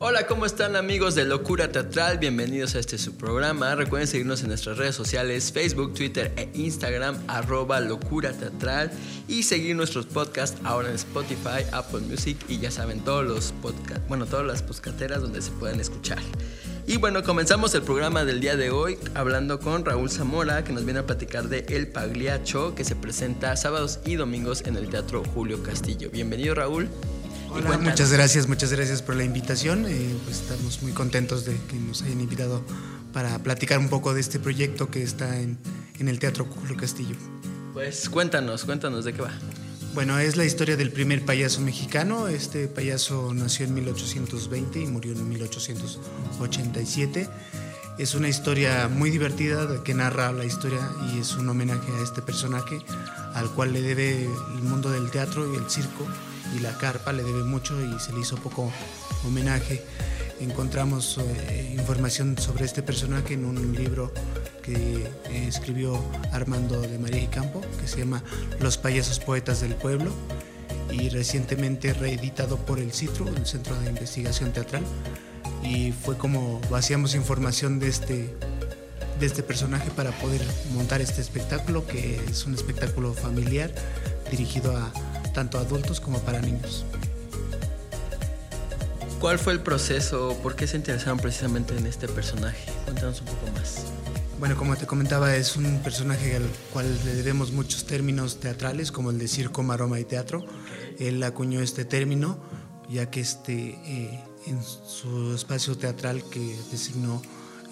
Hola, ¿cómo están amigos de Locura Teatral? Bienvenidos a este su programa. Recuerden seguirnos en nuestras redes sociales, Facebook, Twitter e Instagram, arroba Locura Teatral. Y seguir nuestros podcasts ahora en Spotify, Apple Music y ya saben, todos los podcasts, bueno, todas las poscateras donde se pueden escuchar. Y bueno, comenzamos el programa del día de hoy hablando con Raúl Zamora, que nos viene a platicar de El Pagliacho, que se presenta sábados y domingos en el Teatro Julio Castillo. Bienvenido, Raúl. Hola, muchas gracias, muchas gracias por la invitación. Eh, pues estamos muy contentos de que nos hayan invitado para platicar un poco de este proyecto que está en, en el Teatro Julio Castillo. Pues cuéntanos, cuéntanos de qué va. Bueno, es la historia del primer payaso mexicano. Este payaso nació en 1820 y murió en 1887. Es una historia muy divertida que narra la historia y es un homenaje a este personaje al cual le debe el mundo del teatro y el circo y la carpa le debe mucho y se le hizo poco homenaje. Encontramos eh, información sobre este personaje en un libro que eh, escribió Armando de María y Campo, que se llama Los payasos poetas del pueblo, y recientemente reeditado por el CITRO, el Centro de Investigación Teatral, y fue como vaciamos información de este, de este personaje para poder montar este espectáculo, que es un espectáculo familiar dirigido a tanto adultos como para niños. ¿Cuál fue el proceso? ¿Por qué se interesaron precisamente en este personaje? Cuéntanos un poco más. Bueno, como te comentaba, es un personaje al cual le debemos muchos términos teatrales, como el de circo, maroma y teatro. Él acuñó este término, ya que este, eh, en su espacio teatral que designó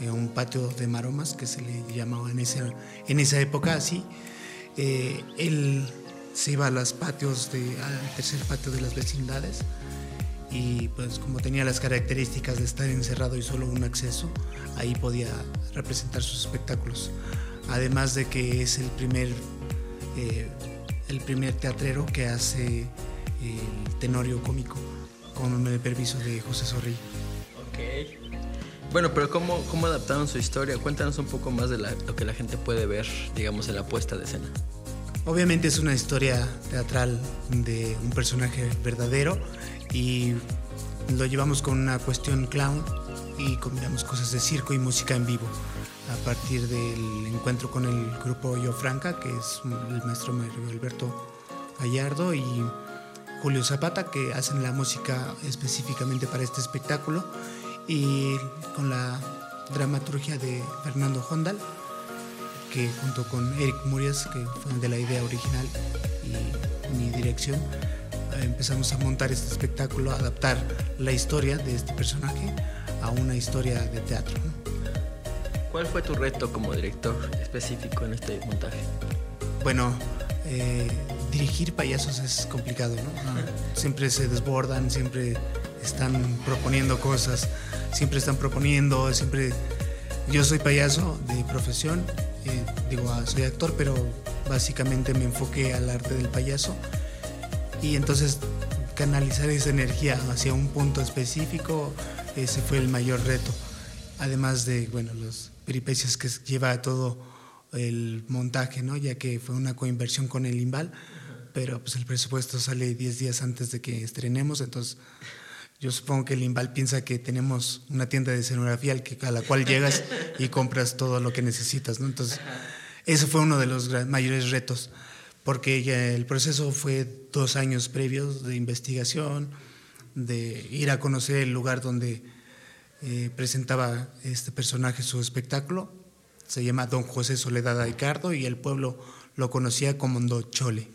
eh, un patio de maromas, que se le llamaba en, ese, en esa época así, eh, él se iba a los patios, de, al tercer patio de las vecindades y pues como tenía las características de estar encerrado y solo un acceso, ahí podía representar sus espectáculos. Además de que es el primer, eh, el primer teatrero que hace el tenorio cómico con el permiso de José Zorrilla. Ok. Bueno, pero ¿cómo, ¿cómo adaptaron su historia? Cuéntanos un poco más de lo que la gente puede ver, digamos, en la puesta de escena. Obviamente es una historia teatral de un personaje verdadero y lo llevamos con una cuestión clown y combinamos cosas de circo y música en vivo. A partir del encuentro con el grupo Yo Franca, que es el maestro Mario Alberto Gallardo y Julio Zapata, que hacen la música específicamente para este espectáculo, y con la dramaturgia de Fernando Hondal que junto con Eric Murias, que fue de la idea original y mi dirección, empezamos a montar este espectáculo, a adaptar la historia de este personaje a una historia de teatro. ¿Cuál fue tu reto como director específico en este montaje? Bueno, eh, dirigir payasos es complicado, ¿no? Siempre se desbordan, siempre están proponiendo cosas, siempre están proponiendo, siempre... Yo soy payaso de profesión eh, digo, ah, soy actor, pero básicamente me enfoqué al arte del payaso y entonces canalizar esa energía hacia un punto específico, ese fue el mayor reto. Además de, bueno, los peripecias que lleva todo el montaje, ¿no? Ya que fue una coinversión con el Imbal, pero pues el presupuesto sale 10 días antes de que estrenemos, entonces yo supongo que el Imbal piensa que tenemos una tienda de escenografía a la cual llegas y compras todo lo que necesitas, ¿no? Entonces, ese fue uno de los mayores retos, porque el proceso fue dos años previos de investigación, de ir a conocer el lugar donde eh, presentaba este personaje su espectáculo. Se llama Don José Soledad Ricardo y el pueblo lo conocía como Ndo Chole.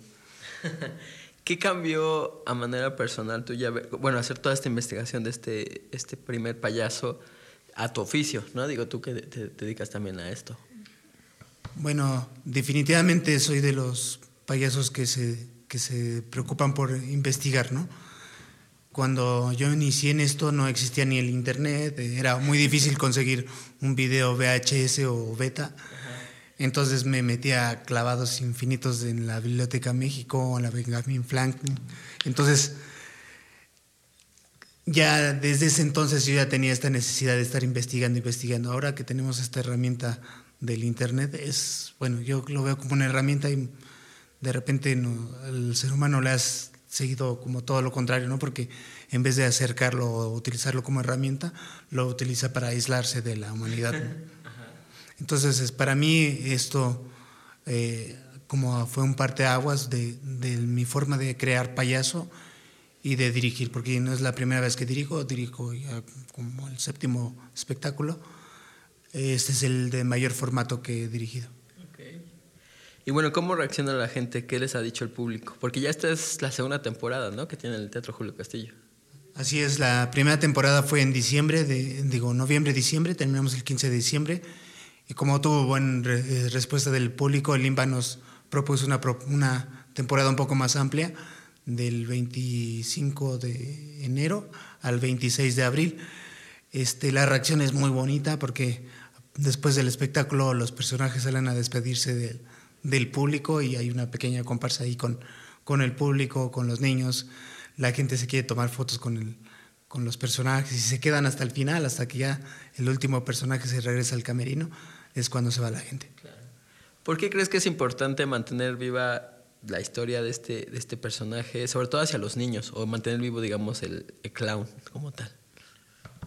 ¿Qué cambió a manera personal tuya, bueno, hacer toda esta investigación de este, este primer payaso a tu oficio, ¿no? Digo, tú que te, dedicas también a esto. Bueno, definitivamente soy de los payasos que se, que se preocupan por investigar, ¿no? Cuando yo inicié en esto no existía ni el internet, era muy difícil conseguir un video VHS o beta. Entonces me metía clavados infinitos en la Biblioteca México, en la Benjamin Franklin. Entonces, ya desde ese entonces yo ya tenía esta necesidad de estar investigando, investigando. Ahora que tenemos esta herramienta del Internet, es, bueno, yo lo veo como una herramienta y de repente el ser humano le seguido como todo lo contrario, ¿no? Porque en vez de acercarlo o utilizarlo como herramienta, lo utiliza para aislarse de la humanidad. Entonces, para mí esto eh, como fue un parteaguas de, de mi forma de crear payaso y de dirigir, porque no es la primera vez que dirijo, dirijo ya como el séptimo espectáculo. Este es el de mayor formato que he dirigido. Y bueno, ¿cómo reacciona la gente? ¿Qué les ha dicho el público? Porque ya esta es la segunda temporada, ¿no? Que tiene el Teatro Julio Castillo. Así es, la primera temporada fue en diciembre, de, digo, noviembre, diciembre, terminamos el 15 de diciembre. Y como tuvo buena eh, respuesta del público, el IMBA nos propuso una, temporada un poco más amplia, del 25 de enero al 26 de abril. Este, la reacción es muy bonita porque después del espectáculo los personajes salen a despedirse del, del público y hay una pequeña comparsa ahí con, con el público, con los niños. La gente se quiere tomar fotos con, el, con los personajes y se quedan hasta el final, hasta que ya el último personaje se regresa al camerino, es cuando se va la gente. ¿Por qué crees que es importante mantener viva la historia de este, de este personaje, sobre todo hacia los niños, o mantener vivo, digamos, el, clown como tal?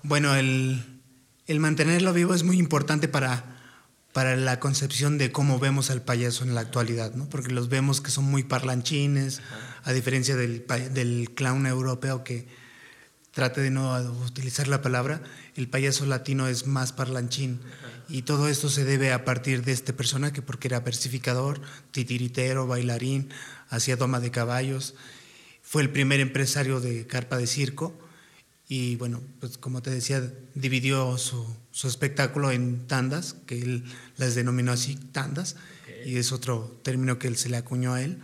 Bueno, el, el mantenerlo vivo es muy importante para para la concepción de cómo vemos al payaso en la actualidad, ¿no? porque los vemos que son muy parlanchines, a diferencia del, del, clown europeo que trate de no utilizar la palabra, el payaso latino es más parlanchín. Y todo esto se debe a partir de este personaje, porque era versificador, titiritero, bailarín, hacía doma de caballos, fue el primer empresario de carpa de circo y bueno, pues como te decía, dividió su, su espectáculo en tandas, que él las denominó así, tandas, y es otro término que él se le acuñó a él,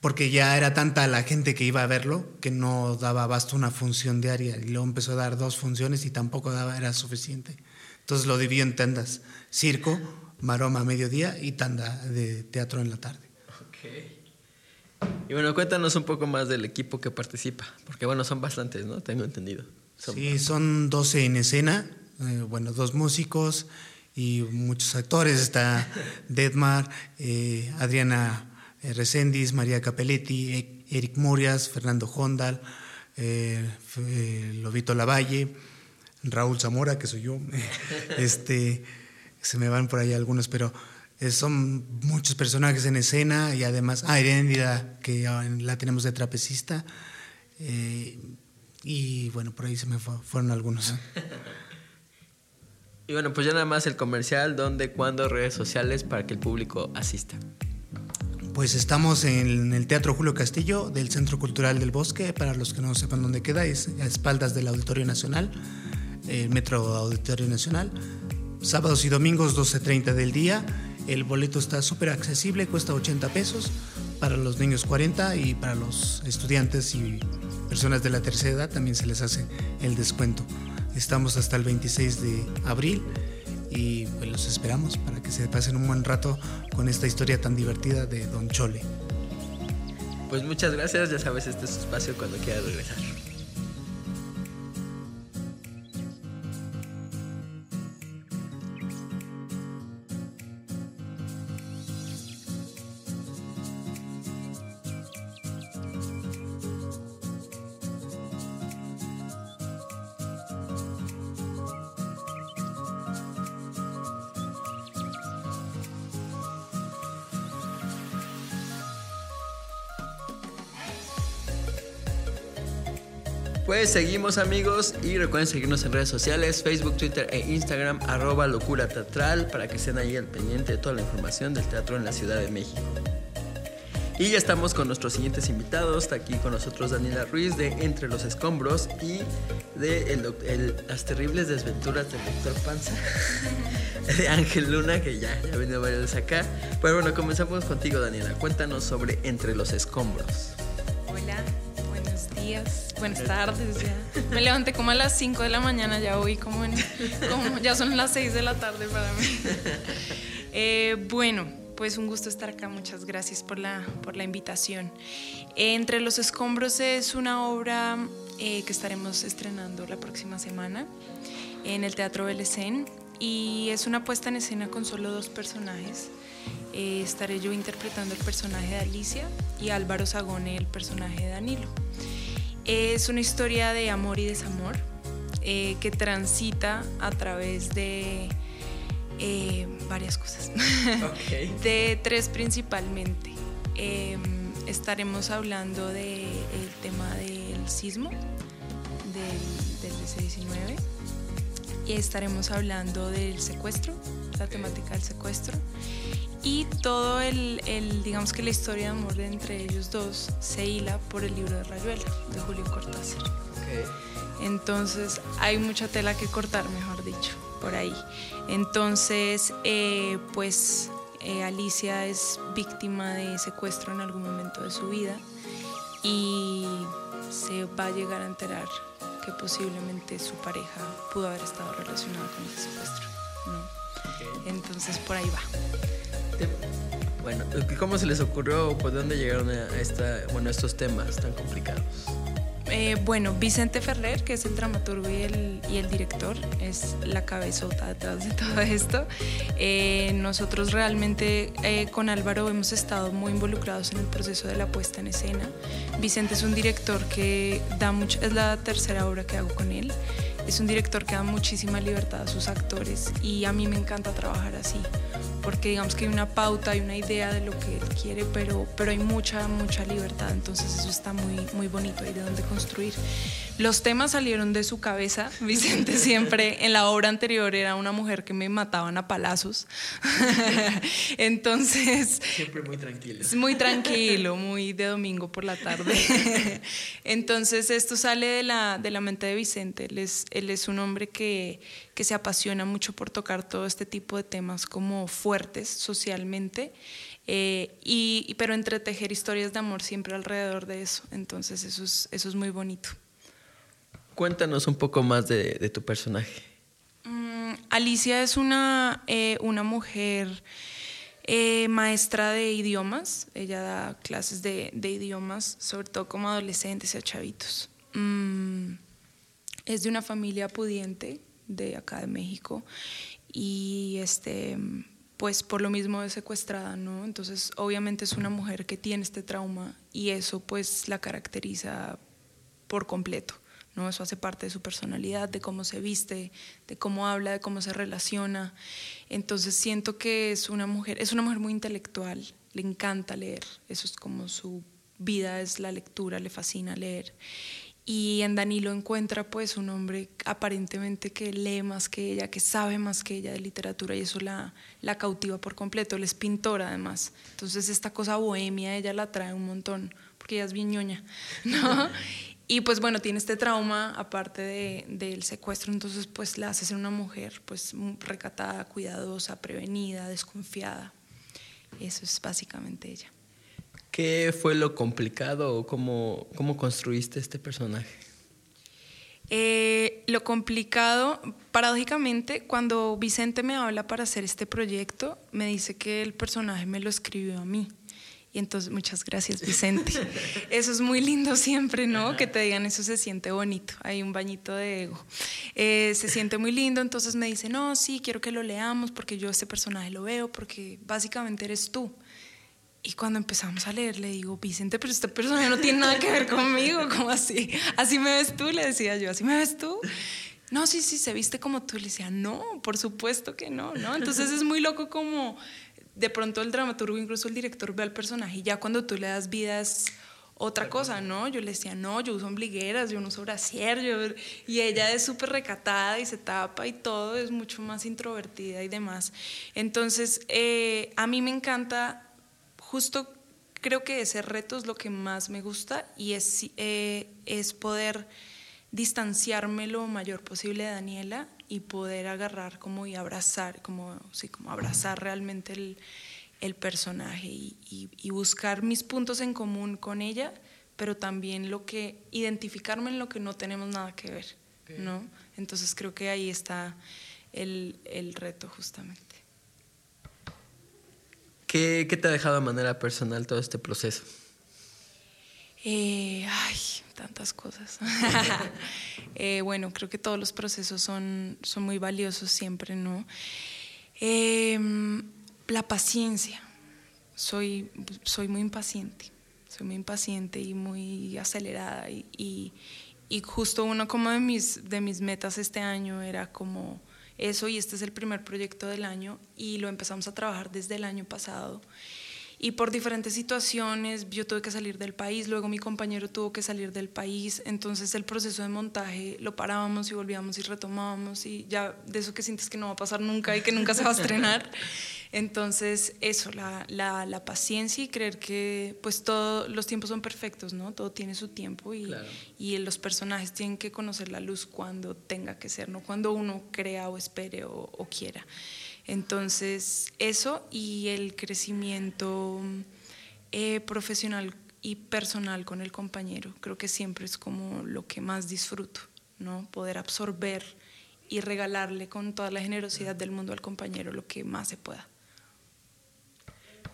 porque ya era tanta la gente que iba a verlo que no daba abasto una función diaria, y luego empezó a dar dos funciones y tampoco daba, era suficiente. Entonces lo dividió en tandas, circo, maroma a mediodía y tanda de teatro en la tarde. Y bueno, cuéntanos un poco más del equipo que participa, porque bueno, son bastantes, ¿no? Tengo entendido. sí, son 12 en escena, eh, bueno, dos músicos y muchos actores. Está Deadmar, eh, Adriana Reséndiz, María Capelletti, e-, Eric Murias, Fernando Hondal, Lobito Lavalle, Raúl Zamora, que soy yo. este, se me van por ahí algunos, pero eh, son muchos personajes en escena y además, ah, Heréndida, que la tenemos de trapecista. Eh, y bueno, por ahí se me fueron algunos. y bueno, pues ya nada más el comercial, dónde, cuándo, redes sociales para que el público asista. Pues estamos en el Teatro Julio Castillo del Centro Cultural del Bosque, para los que no sepan dónde queda, es a espaldas del Auditorio Nacional, el Metro Auditorio Nacional. Sábados y domingos 12.30 del día el boleto está súper accesible, cuesta 80 pesos, para los niños 40 y para los estudiantes y personas de la tercera edad también se les hace el descuento. Estamos hasta el 26 de abril y pues los esperamos para que se pasen un buen rato con esta historia tan divertida de Don Chole. Pues muchas gracias, ya sabes, este es su espacio cuando quieras regresar. Pues seguimos amigos y recuerden seguirnos en redes sociales, Facebook, Twitter e Instagram, arroba locura teatral, para que estén ahí al pendiente de toda la información del teatro en la Ciudad de México. Y ya estamos con nuestros siguientes invitados. Está aquí con nosotros Daniela Ruiz de Entre los Escombros y de Las Terribles Desventuras del Doctor Panza, de Ángel Luna, que ya, ya ha venido varias veces acá. Pero bueno, comenzamos contigo, Daniela. Cuéntanos sobre Entre los Escombros. Buenas tardes. Me levanté como a las 5 de la mañana, ya hoy como, en, ya son las 6 de la tarde para mí. Eh, bueno, pues un gusto estar acá, muchas gracias por la, por la invitación. Entre los escombros es una obra eh, que estaremos estrenando la próxima semana en el Teatro Belecén y es una puesta en escena con solo dos personajes. Eh, estaré yo interpretando el personaje de Alicia y Álvaro Sagone el personaje de Danilo. Es una historia de amor y desamor eh, que transita a través de eh, varias cosas, de tres principalmente. Em, estaremos hablando del tema del sismo del, del DC-19 y estaremos hablando del secuestro, la temática del secuestro y todo el, el, digamos que la historia de amor entre ellos dos se hila por el libro de Rayuela de Julio Cortázar. Entonces hay mucha tela que cortar, mejor dicho, por ahí. Entonces, eh, pues eh, Alicia es víctima de secuestro en algún momento de su vida y se va a llegar a enterar que posiblemente su pareja pudo haber estado relacionada con ese secuestro. Entonces por ahí va. Bueno, ¿cómo se les ocurrió o por dónde llegaron a, esta, bueno, estos temas tan complicados? Eh, bueno, Vicente Ferrer, que es el dramaturgo y el, y el, director, es la cabezota detrás de todo esto. Eh, nosotros realmente eh, con Álvaro hemos estado muy involucrados en el proceso de la puesta en escena. Vicente es un director que da mucho, es la tercera obra que hago con él. Es un director que da muchísima libertad a sus actores y a mí me encanta trabajar así porque digamos que hay una pauta, hay una idea de lo que él quiere, pero, pero hay mucha, mucha libertad, entonces eso está muy, muy bonito, hay de dónde construir. Los temas salieron de su cabeza, Vicente siempre, en la obra anterior era una mujer que me mataban a palazos, entonces... Siempre muy tranquilo. Muy tranquilo, muy de domingo por la tarde. entonces esto sale de la, de la mente de Vicente, él es, él es un hombre que que se apasiona mucho por tocar todo este tipo de temas como fuertes socialmente, eh, y, pero entretejer historias de amor siempre alrededor de eso. Entonces eso es, eso es muy bonito. Cuéntanos un poco más de, tu personaje. Mm, Alicia es una, eh, una mujer eh, maestra de idiomas. Ella da clases de, de, idiomas, sobre todo como adolescentes y a chavitos. Mm, es de una familia pudiente, de acá de México y este pues por lo mismo es secuestrada, ¿no? Entonces obviamente es una mujer que tiene este trauma y eso pues la caracteriza por completo, ¿no? Eso hace parte de su personalidad, de cómo se viste, de cómo habla, de cómo se relaciona. Entonces siento que es una mujer, es una mujer muy intelectual, le encanta leer, eso es como su vida es la lectura, le fascina leer y en Danilo encuentra pues un hombre aparentemente que lee más que ella, que sabe más que ella de literatura y eso la, la cautiva por completo. Él es pintor además. Entonces esta cosa bohemia ella la trae un montón porque ella es bien ñoña, ¿no? y pues bueno, tiene este trauma aparte del de, secuestro, entonces pues la hace ser una mujer pues recatada, cuidadosa, prevenida, desconfiada. Eso es básicamente ella. ¿Qué fue lo complicado o cómo, cómo construiste este personaje? Eh, lo complicado, paradójicamente, cuando Vicente me habla para hacer este proyecto, me dice que el personaje me lo escribió a mí. Y entonces, muchas gracias, Vicente. Eso es muy lindo siempre, ¿no? Que te digan eso se siente bonito. Hay un bañito de ego. Eh, se siente muy lindo, entonces me dice, no, sí, quiero que lo leamos porque yo este personaje lo veo, porque básicamente eres tú. Y cuando empezamos a leer, le digo, Vicente, pero esta persona no tiene nada que ver conmigo, ¿cómo así? ¿Así me ves tú? Le decía yo, ¿así me ves tú? No, sí, sí, se viste como tú. Le decía, no, por supuesto que no, ¿no? Entonces es muy loco como de pronto el dramaturgo, incluso el director, ve al personaje y ya cuando tú le das vida es otra cosa, ¿no? Yo le decía, no, yo uso ombligueras, yo no uso brasier, yo... y ella es súper recatada y se tapa y todo, es mucho más introvertida y demás. Entonces, eh, a mí me encanta justo creo que ese reto es lo que más me gusta y es, eh, es poder distanciarme lo mayor posible de Daniela y poder agarrar como y abrazar, como, sí, como abrazar realmente el, el personaje y, y, buscar mis puntos en común con ella, pero también lo que, identificarme en lo que no tenemos nada que ver, ¿no? Entonces creo que ahí está el, el reto justamente. ¿Qué, te ha dejado de manera personal todo este proceso? Eh, ay, tantas cosas. Eh, bueno, creo que todos los procesos son, son muy valiosos siempre, ¿no? Em, La paciencia. Soy, soy muy impaciente. Soy muy impaciente y muy acelerada. Y, y, justo uno como de mis, de mis metas este año era como eso y este es el primer proyecto del año y lo empezamos a trabajar desde el año pasado y por diferentes situaciones yo tuve que salir del país, luego mi compañero tuvo que salir del país, entonces el proceso de montaje lo parábamos y volvíamos y retomábamos y ya de eso que sientes que no va a pasar nunca y que nunca se va a estrenar. Entonces eso, la, la, la paciencia y creer que pues todos los tiempos son perfectos, ¿no? Todo tiene su tiempo y, y los personajes tienen que conocer la luz cuando tenga que ser, no cuando uno crea o espere o, o quiera. Entonces, eso y el crecimiento eh, profesional y personal con el compañero, creo que siempre es como lo que más disfruto, ¿no? Poder absorber y regalarle con toda la generosidad del mundo al compañero lo que más se pueda.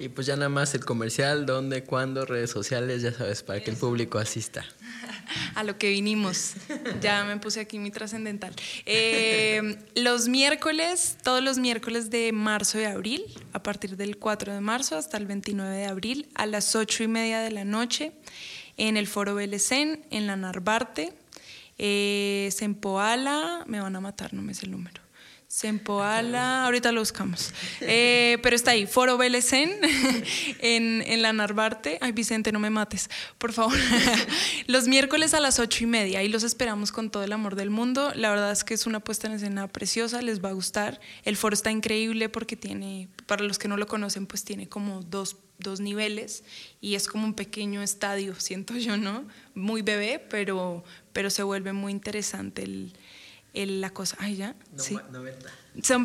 Y pues ya nada más el comercial, dónde, cuándo, redes sociales, ya sabes, para que el público asista. A lo que vinimos. Ya me puse aquí mi trascendental. Eh, los miércoles, todos los miércoles de marzo y abril, a partir del 4 de marzo hasta el 29 de abril, a las 8 y media de la noche, en el Foro Belecén, en la Narvarte, eh, Sempoala, me van a matar, no me sé el número. Sempoala, ahorita lo buscamos. Eh, pero está ahí, Foro Belecén, en, en, la Narvarte. Ay, Vicente, no me mates, por favor. los miércoles a las ocho y media, y los esperamos con todo el amor del mundo. La verdad es que es una puesta en escena preciosa, les va a gustar. El foro está increíble porque tiene, para los que no lo conocen, pues tiene como dos, dos niveles y es como un pequeño estadio, siento yo, ¿no? Muy bebé, pero, pero se vuelve muy interesante el el, la cosa. Ay, ya. sí. 90.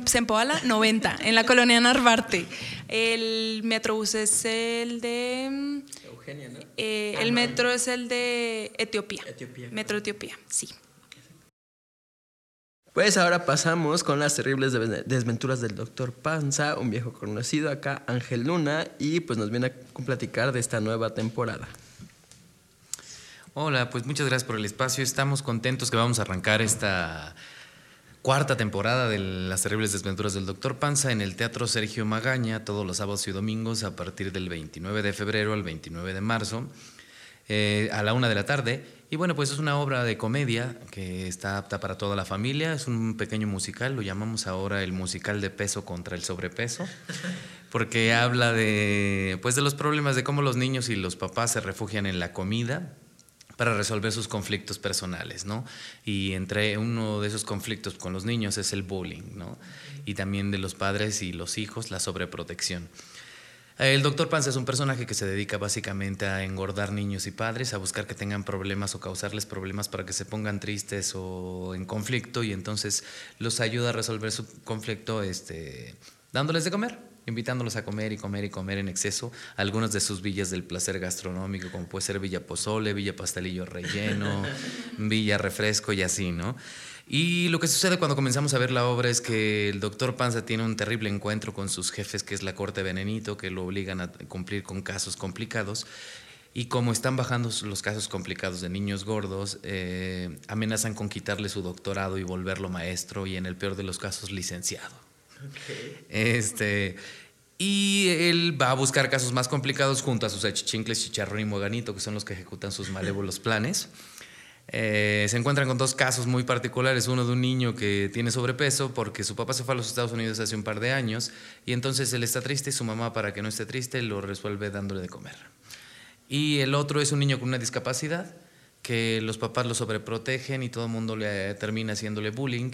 Sempoala, 90, en la colonia Narvarte. El metrobús es el de. Eugenia, ¿no? Eh, ah, el metro es el de Etiopía. Etiopía. Metro Etiopía, sí. Pues ahora pasamos con las terribles desventuras del doctor Panza, un viejo conocido acá, Ángel Luna, y pues nos viene a platicar de esta nueva temporada. Hola, pues muchas gracias por el espacio. Estamos contentos que vamos a arrancar esta cuarta temporada de Las terribles desventuras del Doctor Panza en el Teatro Sergio Magaña todos los sábados y domingos a partir del 29 de febrero al 29 de marzo eh, a la una de la tarde. Y bueno, pues es una obra de comedia que está apta para toda la familia. Es un pequeño musical, lo llamamos ahora el musical de peso contra el sobrepeso, porque habla de, pues de los problemas de cómo los niños y los papás se refugian en la comida para resolver sus conflictos personales, ¿no? Y entre uno de esos conflictos con los niños es el bullying, ¿no? Y también de los padres y los hijos, la sobreprotección. El doctor Panza es un personaje que se dedica básicamente a engordar niños y padres, a buscar que tengan problemas o causarles problemas para que se pongan tristes o en conflicto y entonces los ayuda a resolver su conflicto este, dándoles de comer invitándolos a comer y comer y comer en exceso algunas de sus villas del placer gastronómico, como puede ser Villa Pozole, Villa Pastelillo Relleno, Villa Refresco y así, ¿no? Y lo que sucede cuando comenzamos a ver la obra es que el doctor Panza tiene un terrible encuentro con sus jefes, que es la corte venenito, que lo obligan a cumplir con casos complicados. Y como están bajando los casos complicados de niños gordos, eh, amenazan con quitarle su doctorado y volverlo maestro y en el peor de los casos licenciado. Este, y él va a buscar casos más complicados junto a sus achichincles, chicharrón y moganito, que son los que ejecutan sus malévolos planes. Eh, se encuentran con dos casos muy particulares. Uno de un niño que tiene sobrepeso porque su papá se fue a los Estados Unidos hace un par de años y entonces él está triste y su mamá, para que no esté triste, lo resuelve dándole de comer. Y el otro es un niño con una discapacidad que los papás lo sobreprotegen y todo el mundo le termina haciéndole bullying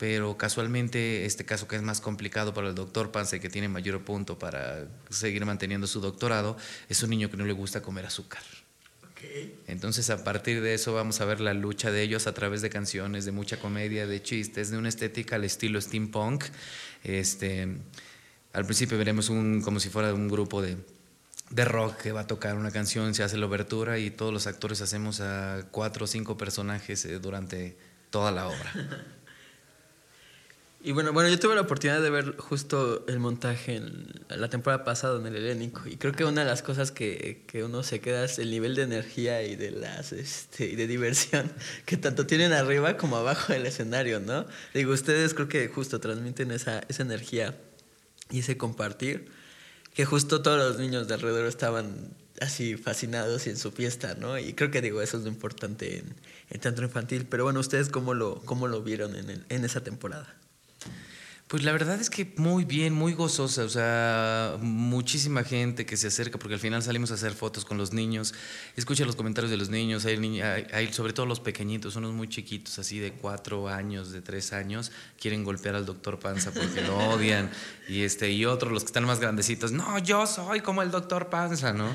pero casualmente este caso que es más complicado para el doctor Pance, que tiene mayor punto para seguir manteniendo su doctorado, es un niño que no le gusta comer azúcar. Entonces a partir de eso vamos a ver la lucha de ellos a través de canciones, de mucha comedia, de chistes, de una estética al estilo steampunk. Este, al principio veremos un, como si fuera un grupo de, de rock que va a tocar una canción, se hace la obertura y todos los actores hacemos a cuatro o cinco personajes eh, durante toda la obra. Y bueno, bueno, yo tuve la oportunidad de ver justo el montaje en la temporada pasada en el Helénico y creo que una de las cosas que, que uno se queda es el nivel de energía y de las este, y de diversión que tanto tienen arriba como abajo del escenario, ¿no? Digo, ustedes creo que justo transmiten esa, esa energía y ese compartir que justo todos los niños de alrededor estaban así fascinados y en su fiesta, ¿no? Y creo que digo, eso es lo importante en, en teatro infantil. Pero bueno, ¿ustedes cómo lo, cómo lo vieron en, el, en esa temporada? Pues la verdad es que muy bien, muy gozosa, o sea, muchísima gente que se acerca porque al final salimos a hacer fotos con los niños, escucha los comentarios de los niños, hay, hay, sobre todo los pequeñitos, unos muy chiquitos, así de cuatro años, de tres años, quieren golpear al doctor Panza porque lo odian, y, este, y otros, los que están más grandecitos, no, yo soy como el doctor Panza, ¿no?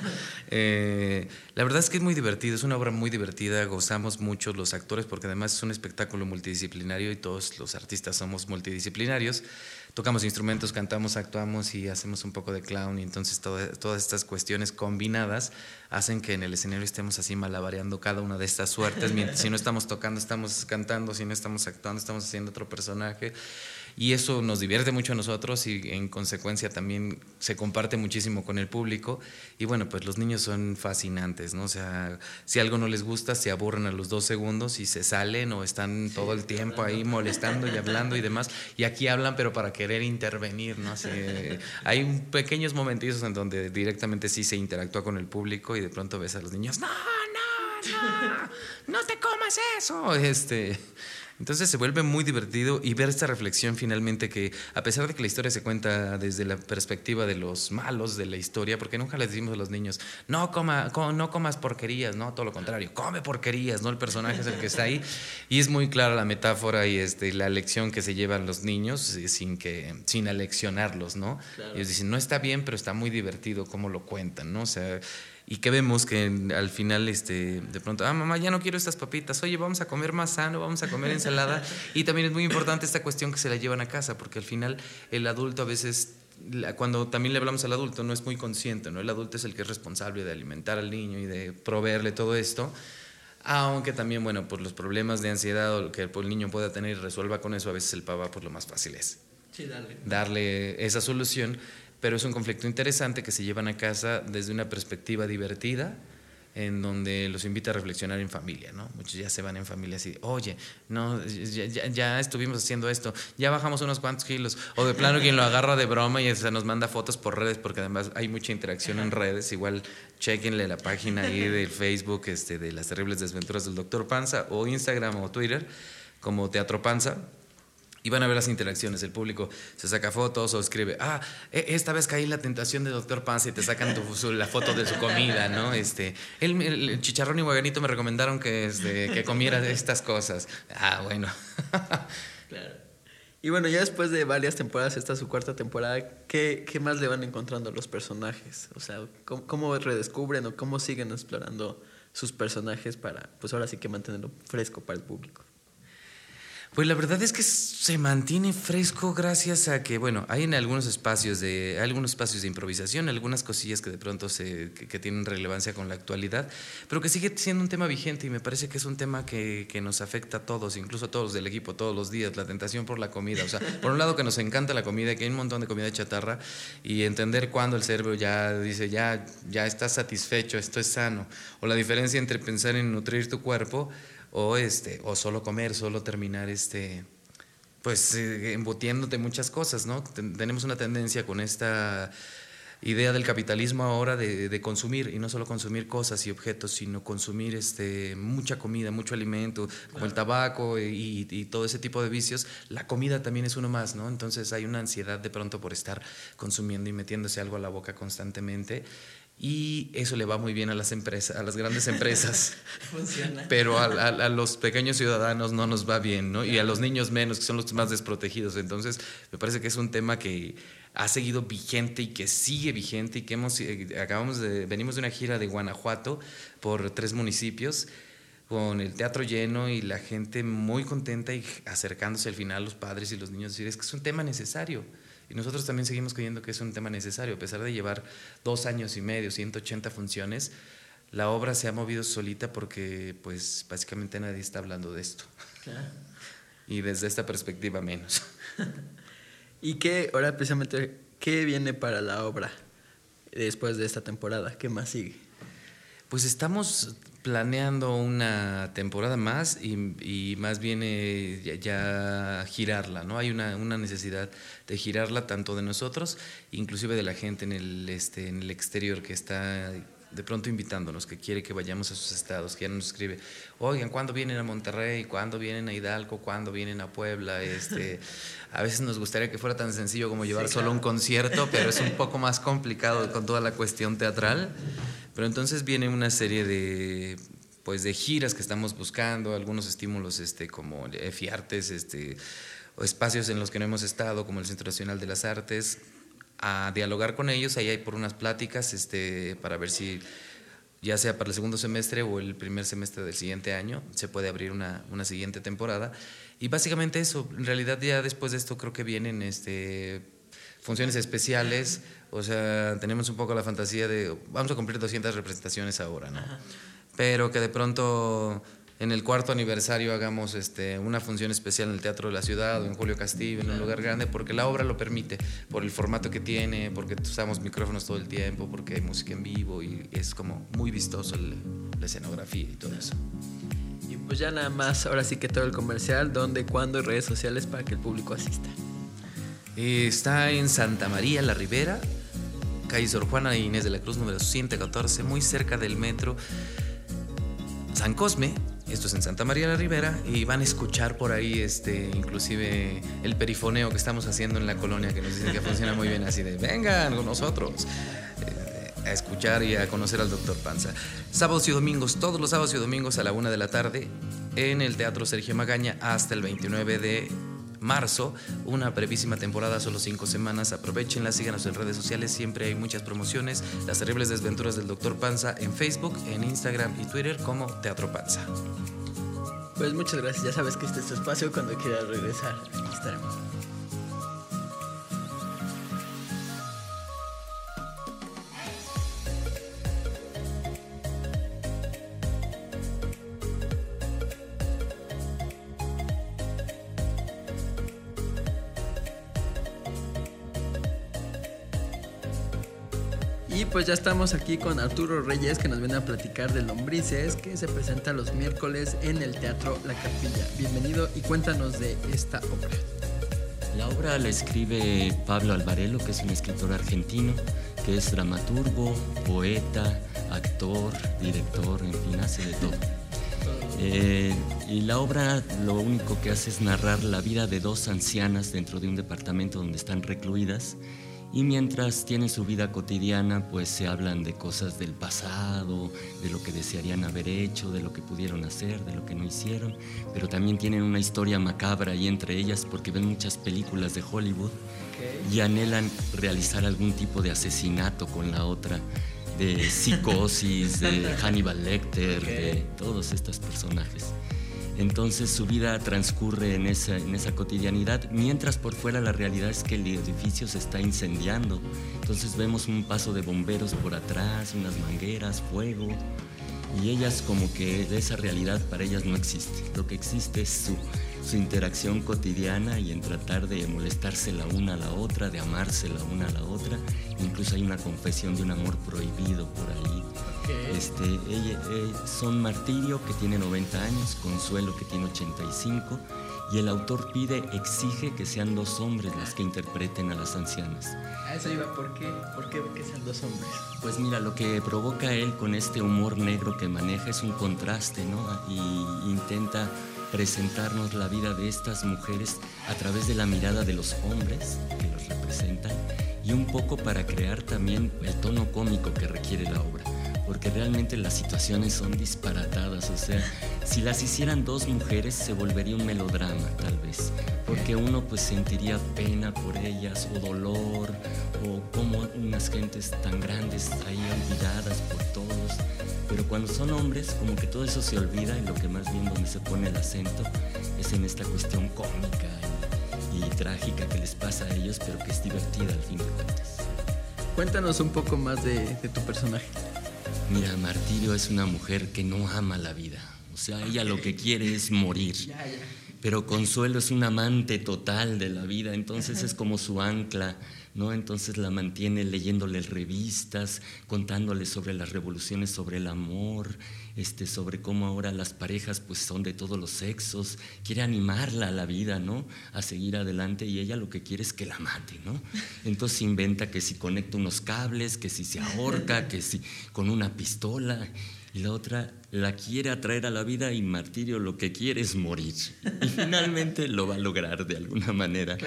Eh, la verdad es que es muy divertido, es una obra muy divertida, gozamos mucho los actores porque además es un espectáculo multidisciplinario y todos los artistas somos multidisciplinarios tocamos instrumentos, cantamos, actuamos y hacemos un poco de clown y entonces todas estas cuestiones combinadas hacen que en el escenario estemos así malabareando cada una de estas suertes, mientras si no estamos tocando estamos cantando, si no estamos actuando estamos haciendo otro personaje y eso nos divierte mucho a nosotros y en consecuencia también se comparte muchísimo con el público y bueno, pues los niños son fascinantes, ¿no? O sea, si algo no les gusta, se aburren a los dos segundos y se salen o están todo el tiempo ahí molestando y hablando y demás y aquí hablan pero para querer intervenir, ¿no? Así, hay pequeños momentitos en donde directamente sí se interactúa con el público y de pronto ves a los niños, no, no, no, no te comas eso, este... Entonces se vuelve muy divertido y ver esta reflexión finalmente que a pesar de que la historia se cuenta desde la perspectiva de los malos de la historia, porque nunca les decimos a los niños, no, coma, no comas porquerías, no, todo lo contrario, come porquerías, ¿no? El personaje es el que está ahí y es muy clara la metáfora y este, la lección que se llevan los niños eh, sin, que, sin aleccionarlos, ¿no? Ellos dicen, no está bien, pero está muy divertido cómo lo cuentan, ¿no? O sea, y que vemos que al final este, de pronto, ah, mamá, ya no quiero estas papitas, oye, vamos a comer más sano, vamos a comer ensalada. y también es muy importante esta cuestión que se la llevan a casa, porque al final el adulto a veces cuando también le hablamos al adulto no es muy consciente, ¿no? El adulto es el que es responsable de alimentar al niño y de proveerle todo esto, aunque también, bueno, por los problemas de ansiedad o que el niño pueda tener y resuelva con eso, a veces el papá por lo más fácil es darle. darle esa solución pero es un conflicto interesante que se llevan a casa desde una perspectiva divertida, en donde los invita a reflexionar en familia, ¿no? Muchos ya se van en familia así, oye, no, ya, estuvimos haciendo esto, ya bajamos unos cuantos kilos, o de plano quien lo agarra de broma y se nos manda fotos por redes, porque además hay mucha interacción en redes, igual chequenle la página ahí del Facebook este, de las terribles desventuras del doctor Panza, o Instagram o Twitter, como Teatro Panza, y van a ver las interacciones. El público se saca fotos o escribe, ah, e, esta vez caí en la tentación de Doctor Panza y te sacan la foto de su comida, ¿no? Este, el, chicharrón y guaganito me recomendaron que, este, comiera estas cosas. Ah, bueno. claro. Y bueno, ya después de varias temporadas, esta es su cuarta temporada, ¿qué, ¿qué, más le van encontrando a los personajes? O sea, ¿cómo, ¿cómo, redescubren o cómo siguen explorando sus personajes para, pues ahora sí que mantenerlo fresco para el público? Pues la verdad es que se mantiene fresco gracias a que, bueno, hay en algunos espacios de, algunos espacios de improvisación, algunas cosillas que de pronto se, que, tienen relevancia con la actualidad, pero que sigue siendo un tema vigente y me parece que es un tema que, que, nos afecta a todos, incluso a todos del equipo, todos los días, la tentación por la comida. O sea, por un lado que nos encanta la comida, que hay un montón de comida chatarra y entender cuándo el cerebro ya dice, ya, ya está satisfecho, esto es sano, o la diferencia entre pensar en nutrir tu cuerpo o, este, o solo comer, solo terminar este, pues eh, embutiéndote muchas cosas, ¿no? tenemos una tendencia con esta idea del capitalismo ahora de, consumir, y no solo consumir cosas y objetos, sino consumir este, mucha comida, mucho alimento, como el tabaco y, y, todo ese tipo de vicios, la comida también es uno más, ¿no? Entonces hay una ansiedad de pronto por estar consumiendo y metiéndose algo a la boca constantemente y eso le va muy bien a las empresas, a las grandes empresas. Funciona. Pero a, los pequeños ciudadanos no nos va bien, ¿no? Y a los niños menos, que son los más desprotegidos. Entonces, me parece que es un tema que ha seguido vigente y que sigue vigente y que hemos eh, acabamos de venimos de una gira de Guanajuato por tres municipios con el teatro lleno y la gente muy contenta y acercándose al final los padres y los niños decir es que es un tema necesario y nosotros también seguimos creyendo que es un tema necesario. A pesar de llevar dos años y medio, 180 funciones, la obra se ha movido solita porque, pues, básicamente nadie está hablando de esto. Y desde esta perspectiva menos. ¿Y qué, ahora precisamente, qué viene para la obra después de esta temporada? ¿Qué más sigue? Pues estamos planeando una temporada más y, más bien ya, girarla, ¿no? Hay una, necesidad de girarla tanto de nosotros, inclusive de la gente en el, este, en el exterior que está de pronto invitándonos, que quiere que vayamos a sus estados, que ya nos escribe, oigan, ¿cuándo vienen a Monterrey? ¿Cuándo vienen a Hidalgo? ¿Cuándo vienen a Puebla? Este, a veces nos gustaría que fuera tan sencillo como llevar solo un concierto, pero es un poco más complicado con toda la cuestión teatral. Pero entonces viene una serie de pues de giras que estamos buscando, algunos estímulos este, como EFIARTES, este, o espacios en los que no hemos estado, como el Centro Nacional de las Artes, a dialogar con ellos, ahí hay por unas pláticas este, para ver si ya sea para el segundo semestre o el primer semestre del siguiente año, se puede abrir una, una siguiente temporada. Y básicamente eso, en realidad ya después de esto creo que vienen este, funciones especiales, o sea, tenemos un poco la fantasía de, vamos a cumplir 200 representaciones ahora, ¿no? Pero que de pronto en el cuarto aniversario hagamos este, una función especial en el Teatro de la Ciudad o en Julio Castillo, en un lugar grande, porque la obra lo permite, por el formato que tiene, porque usamos micrófonos todo el tiempo, porque hay música en vivo y es como muy vistoso la escenografía y todo eso. Y pues ya nada más, ahora sí que todo el comercial, dónde, cuándo y redes sociales para que el público asista. Está en Santa María la Ribera, calle Sor Juana Inés de la Cruz, número 114, muy cerca del metro San Cosme. Esto es en Santa María la Ribera y van a escuchar por ahí este, inclusive el perifoneo que estamos haciendo en la colonia que nos dicen que funciona muy bien así de vengan con nosotros eh, a escuchar y a conocer al doctor Panza. Sábados y domingos, todos los sábados y domingos a la una de la tarde en el Teatro Sergio Magaña hasta el 29 de marzo, una brevísima temporada, solo cinco semanas. Aprovechenla, síganos en redes sociales, siempre hay muchas promociones. Las terribles desventuras del Dr. Panza en Facebook, en Instagram y Twitter como Teatro Panza. Pues muchas gracias, ya sabes que este es tu espacio cuando quieras regresar. Aquí estaremos. Pues ya estamos aquí con Arturo Reyes que nos viene a platicar de Lombrices que se presenta los miércoles en el Teatro La Capilla. Bienvenido y cuéntanos de esta obra. La obra la escribe Pablo Alvarelo, que es un escritor argentino, que es dramaturgo, poeta, actor, director, en fin, hace de todo. Eh, y la obra lo único que hace es narrar la vida de dos ancianas dentro de un departamento donde están recluidas y mientras tienen su vida cotidiana, pues se hablan de cosas del pasado, de lo que desearían haber hecho, de lo que pudieron hacer, de lo que no hicieron, pero también tienen una historia macabra ahí entre ellas porque ven muchas películas de Hollywood y anhelan realizar algún tipo de asesinato con la otra, de psicosis, de Hannibal Lecter, de todos estos personajes. Entonces su vida transcurre en esa, en esa cotidianidad, mientras por fuera la realidad es que el edificio se está incendiando. Entonces vemos un paso de bomberos por atrás, unas mangueras, fuego, y ellas como que esa realidad para ellas no existe. Lo que existe es su, su interacción cotidiana y en tratar de molestarse la una a la otra, de amarse la una a la otra. Incluso hay una confesión de un amor prohibido por ahí este, ella, eh, son Martirio, que tiene 90 años, Consuelo, que tiene 85, y el autor pide, exige que sean dos hombres los que interpreten a las ancianas. A eso iba, ¿por qué? ¿Por qué que sean dos hombres? Pues mira, lo que provoca él con este humor negro que maneja es un contraste, ¿no? Y intenta presentarnos la vida de estas mujeres a través de la mirada de los hombres que los representan y un poco para crear también el tono cómico que requiere la obra porque realmente las situaciones son disparatadas, o sea, si las hicieran dos mujeres se volvería un melodrama tal vez, porque uno pues sentiría pena por ellas o dolor o como unas gentes tan grandes ahí olvidadas por todos, pero cuando son hombres como que todo eso se olvida y lo que más bien donde se pone el acento es en esta cuestión cómica y, trágica que les pasa a ellos, pero que es divertida al fin de cuentas. Cuéntanos un poco más de tu personaje. Mira, Martirio es una mujer que no ama la vida. O sea, ella lo que quiere es morir. Pero Consuelo es un amante total de la vida, entonces es como su ancla ¿no? Entonces la mantiene leyéndole revistas, contándole sobre las revoluciones, sobre el amor, este, sobre cómo ahora las parejas pues son de todos los sexos, quiere animarla a la vida, ¿no? A seguir adelante y ella lo que quiere es que la mate, ¿no? Entonces inventa que si conecta unos cables, que si se ahorca, que si con una pistola y la otra la quiere atraer a la vida y Martirio lo que quiere es morir. Y finalmente lo va a lograr de alguna manera.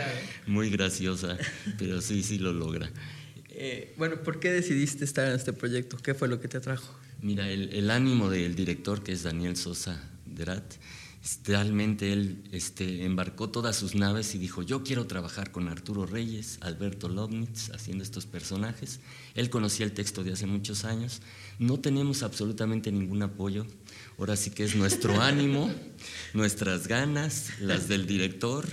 Muy graciosa, pero sí, sí lo logra. Eh, bueno, ¿por qué decidiste estar en este proyecto? ¿Qué fue lo que te atrajo? Mira, el, el ánimo del director, que es Daniel Sosa Derat, realmente él este, embarcó todas sus naves y dijo, yo quiero trabajar con Arturo Reyes, Alberto Lobnitz, haciendo estos personajes. Él conocía el texto de hace muchos años. No tenemos absolutamente ningún apoyo. Ahora sí que es nuestro ánimo, nuestras ganas, las del director,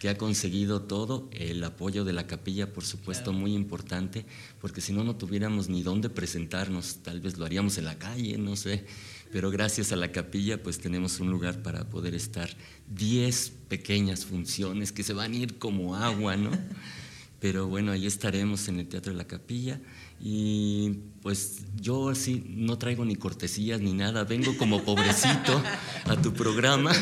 que ha conseguido todo, el apoyo de la capilla, por supuesto, muy importante, porque si no, no tuviéramos ni dónde presentarnos, tal vez lo haríamos en la calle, no sé. Pero gracias a la capilla pues tenemos un lugar para poder estar. 10 pequeñas funciones que se van a ir como agua, ¿no? Pero bueno, ahí estaremos en el Teatro de la Capilla. Y pues yo así no traigo ni cortesías ni nada, vengo como pobrecito a tu programa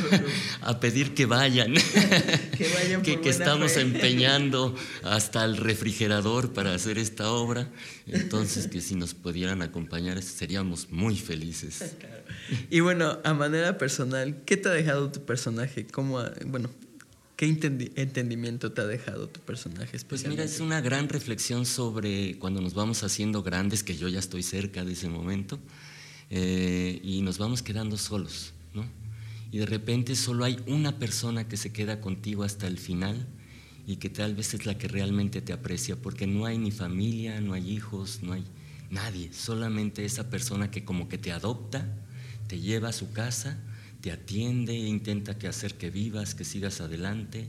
a pedir que vayan, que, vayan que, estamos empeñando hasta el refrigerador para hacer esta obra, entonces que si nos pudieran acompañar seríamos muy felices. Y bueno, a manera personal, ¿qué te ha dejado tu personaje? ¿Cómo, bueno, ¿Qué entendimiento te ha dejado tu personaje? Pues mira, es una gran reflexión sobre cuando nos vamos haciendo grandes, que yo ya estoy cerca de ese momento, eh, y nos vamos quedando solos, ¿no? Y de repente solo hay una persona que se queda contigo hasta el final y que tal vez es la que realmente te aprecia, porque no hay ni familia, no hay hijos, no hay nadie, solamente esa persona que como que te adopta, te lleva a su casa, te atiende, intenta que hacer que vivas, que sigas adelante,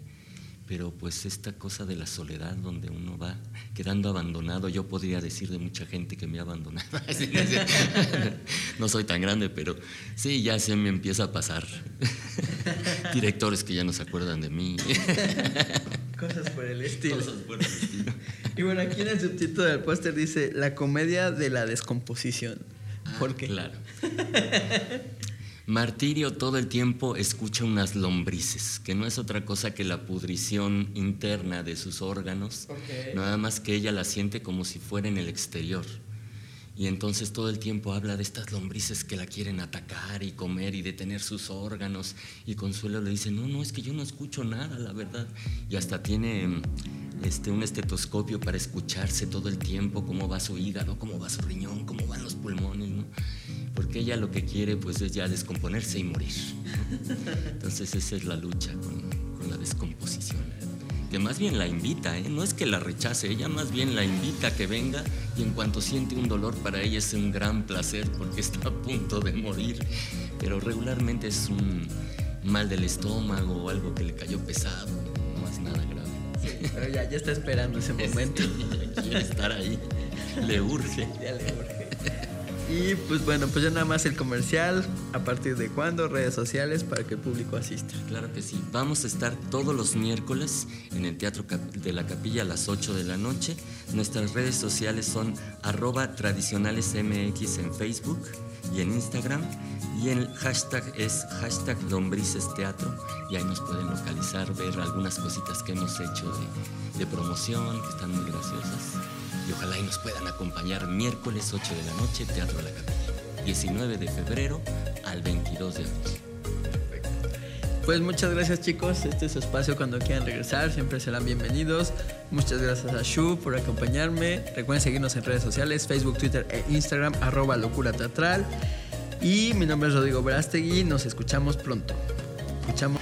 pero pues esta cosa de la soledad donde uno va quedando abandonado, yo podría decir de mucha gente que me ha abandonado, no soy tan grande, pero sí, ya se me empieza a pasar. Directores que ya no se acuerdan de mí. Cosas por el estilo. Cosas por el estilo. Y bueno, aquí en el subtítulo del póster dice La comedia de la descomposición. ¿Por qué? Claro. Martirio todo el tiempo escucha unas lombrices, que no es otra cosa que la pudrición interna de sus órganos, nada más que ella la siente como si fuera en el exterior. Y entonces todo el tiempo habla de estas lombrices que la quieren atacar y comer y detener sus órganos. Y Consuelo le dice, no, no, es que yo no escucho nada, la verdad. Y hasta tiene este, un estetoscopio para escucharse todo el tiempo cómo va su hígado, cómo va su riñón, cómo van los pulmones, ¿no? Porque ella lo que quiere pues es ya descomponerse y morir. Entonces esa es la lucha con, la descomposición. Que más bien la invita, ¿eh? no es que la rechace, ella más bien la invita a que venga y en cuanto siente un dolor para ella es un gran placer porque está a punto de morir, pero regularmente es un mal del estómago o algo que le cayó pesado, no es nada grave. pero ya, ya está esperando ese momento. quiere estar ahí, le urge. Ya le urge. Y pues bueno, pues ya nada más el comercial. ¿A partir de cuándo? Redes sociales para que el público asista. Claro que sí. Vamos a estar todos los miércoles en el Teatro de la Capilla a las 8 de la noche. Nuestras redes sociales son arroba tradicionalesmx en Facebook y en Instagram. Y el hashtag es hashtag lombrices teatro. Y ahí nos pueden localizar, ver algunas cositas que hemos hecho de promoción, que están muy graciosas y ojalá y nos puedan acompañar miércoles 8 de la noche, Teatro de la Capilla, 19 de febrero al 22 de abril. Pues muchas gracias chicos, este es su espacio cuando quieran regresar, siempre serán bienvenidos. Muchas gracias a Shu por acompañarme. Recuerden seguirnos en redes sociales, Facebook, Twitter e Instagram, arroba locura teatral. Y mi nombre es Rodrigo Brastegui, nos escuchamos pronto. Escuchamos.